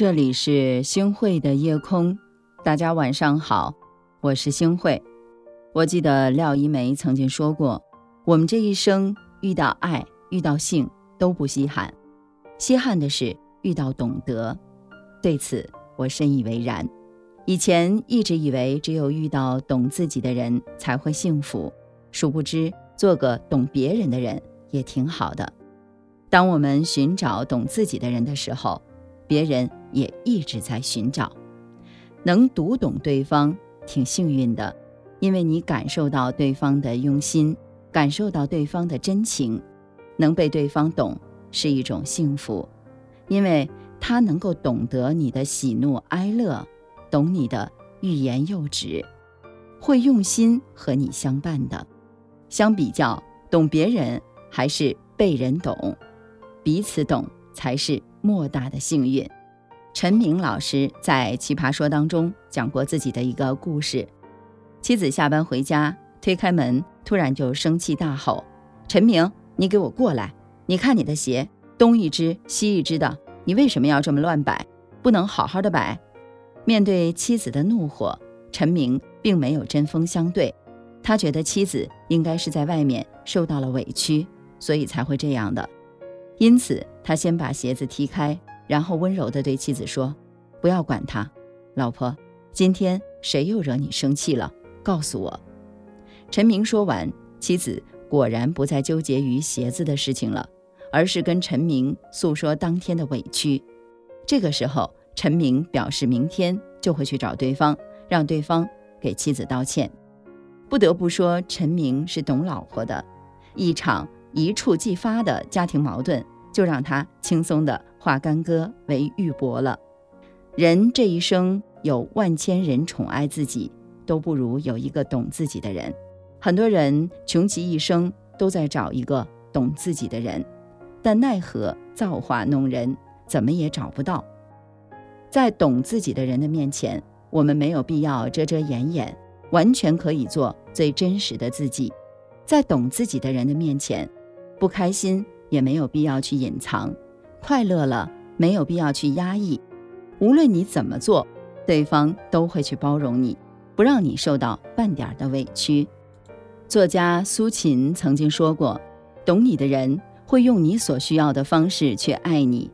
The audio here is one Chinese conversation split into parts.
这里是星汇的夜空，大家晚上好，我是星汇。我记得廖一梅曾经说过，我们这一生遇到爱、遇到性都不稀罕，稀罕的是遇到懂得。对此，我深以为然。以前一直以为只有遇到懂自己的人才会幸福，殊不知做个懂别人的人也挺好的。当我们寻找懂自己的人的时候，别人也一直在寻找。能读懂对方，挺幸运的，因为你感受到对方的用心，感受到对方的真情。能被对方懂是一种幸福，因为他能够懂得你的喜怒哀乐。懂你的欲言又止，会用心和你相伴的。相比较，懂别人还是被人懂，彼此懂才是莫大的幸运。陈明老师在《奇葩说》当中讲过自己的一个故事：妻子下班回家，推开门，突然就生气大吼：“陈明，你给我过来！你看你的鞋，东一只西一只的，你为什么要这么乱摆？不能好好的摆？”面对妻子的怒火，陈明并没有针锋相对。他觉得妻子应该是在外面受到了委屈，所以才会这样的。因此，他先把鞋子踢开，然后温柔地对妻子说：“不要管他，老婆，今天谁又惹你生气了？告诉我。”陈明说完，妻子果然不再纠结于鞋子的事情了，而是跟陈明诉说当天的委屈。这个时候。陈明表示，明天就会去找对方，让对方给妻子道歉。不得不说，陈明是懂老婆的。一场一触即发的家庭矛盾，就让他轻松的化干戈为玉帛了。人这一生有万千人宠爱自己，都不如有一个懂自己的人。很多人穷其一生都在找一个懂自己的人，但奈何造化弄人，怎么也找不到。在懂自己的人的面前，我们没有必要遮遮掩掩，完全可以做最真实的自己。在懂自己的人的面前，不开心也没有必要去隐藏，快乐了没有必要去压抑。无论你怎么做，对方都会去包容你，不让你受到半点的委屈。作家苏秦曾经说过：“懂你的人会用你所需要的方式去爱你，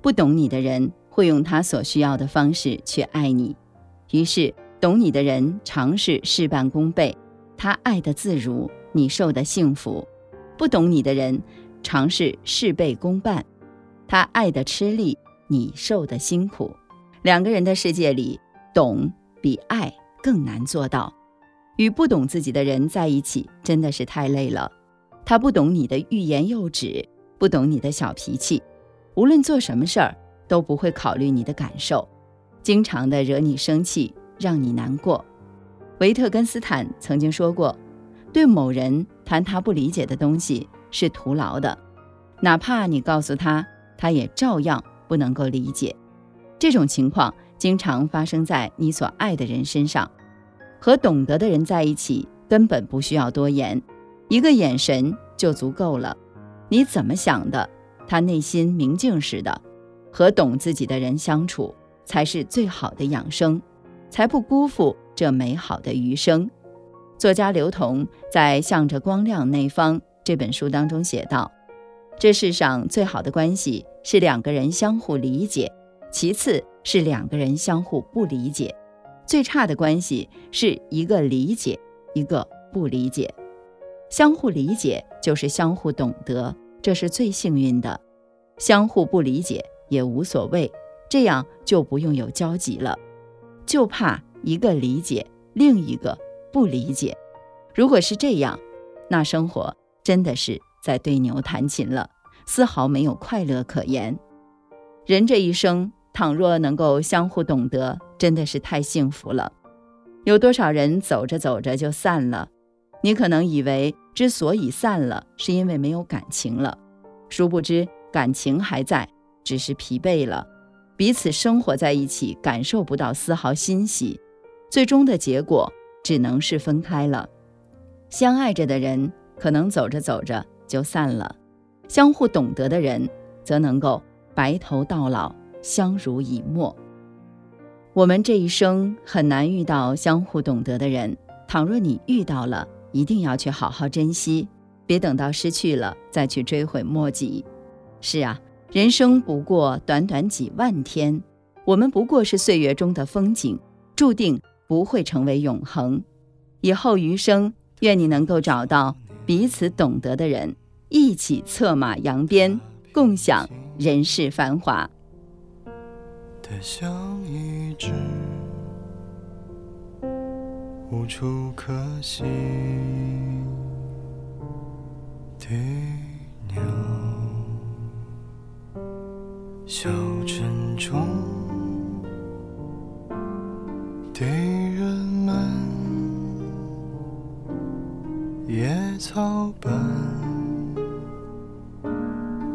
不懂你的人。”会用他所需要的方式去爱你，于是懂你的人尝试事半功倍，他爱的自如，你受的幸福；不懂你的人尝试事倍功半，他爱的吃力，你受的辛苦。两个人的世界里，懂比爱更难做到。与不懂自己的人在一起，真的是太累了。他不懂你的欲言又止，不懂你的小脾气，无论做什么事儿。都不会考虑你的感受，经常的惹你生气，让你难过。维特根斯坦曾经说过，对某人谈他不理解的东西是徒劳的，哪怕你告诉他，他也照样不能够理解。这种情况经常发生在你所爱的人身上。和懂得的人在一起，根本不需要多言，一个眼神就足够了。你怎么想的，他内心明镜似的。和懂自己的人相处，才是最好的养生，才不辜负这美好的余生。作家刘同在《向着光亮那方》这本书当中写道：“这世上最好的关系是两个人相互理解，其次是两个人相互不理解，最差的关系是一个理解，一个不理解。相互理解就是相互懂得，这是最幸运的。相互不理解。”也无所谓，这样就不用有交集了。就怕一个理解，另一个不理解。如果是这样，那生活真的是在对牛弹琴了，丝毫没有快乐可言。人这一生，倘若能够相互懂得，真的是太幸福了。有多少人走着走着就散了？你可能以为之所以散了，是因为没有感情了，殊不知感情还在。只是疲惫了，彼此生活在一起，感受不到丝毫欣喜，最终的结果只能是分开了。相爱着的人，可能走着走着就散了；相互懂得的人，则能够白头到老，相濡以沫。我们这一生很难遇到相互懂得的人，倘若你遇到了，一定要去好好珍惜，别等到失去了再去追悔莫及。是啊，人生不过短短几万天，我们不过是岁月中的风景，注定不会成为永恒。以后余生，愿你能够找到彼此懂得的人。一起策马扬鞭，共享人世繁华。的像一只无处可栖的鸟，小城中的人们，野草般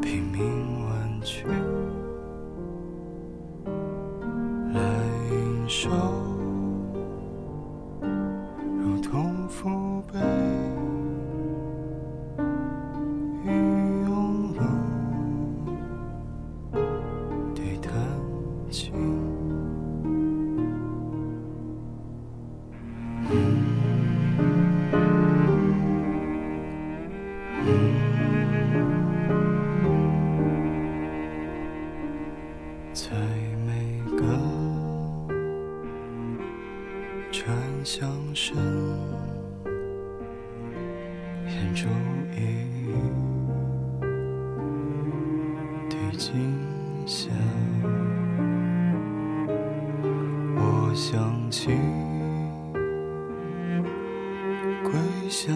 拼命弯曲，来迎收。在每个转向声，演出一的景象，我想起归乡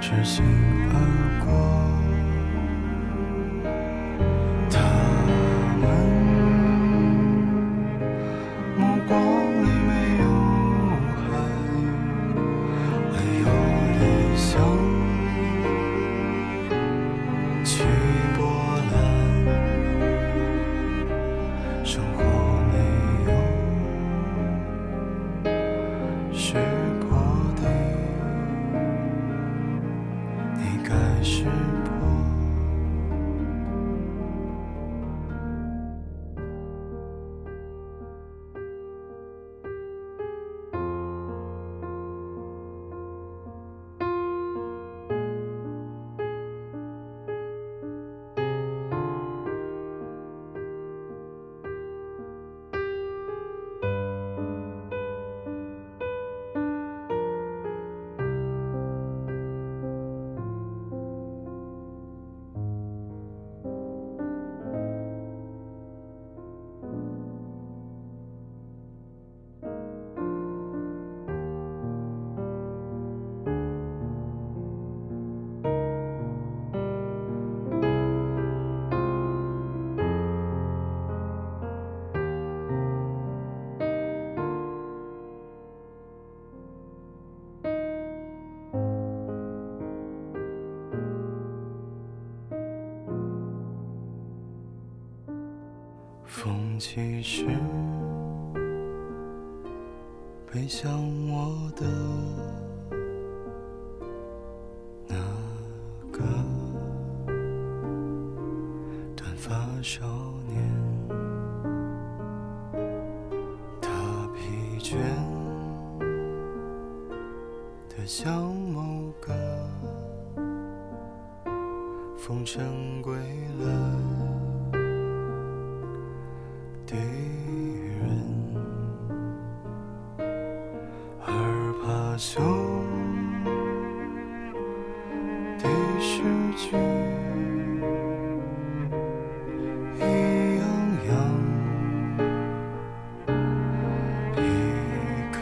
痴心而过。其实，背向我的那个短发少年。而怕羞的诗句一样样离开。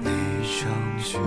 你上学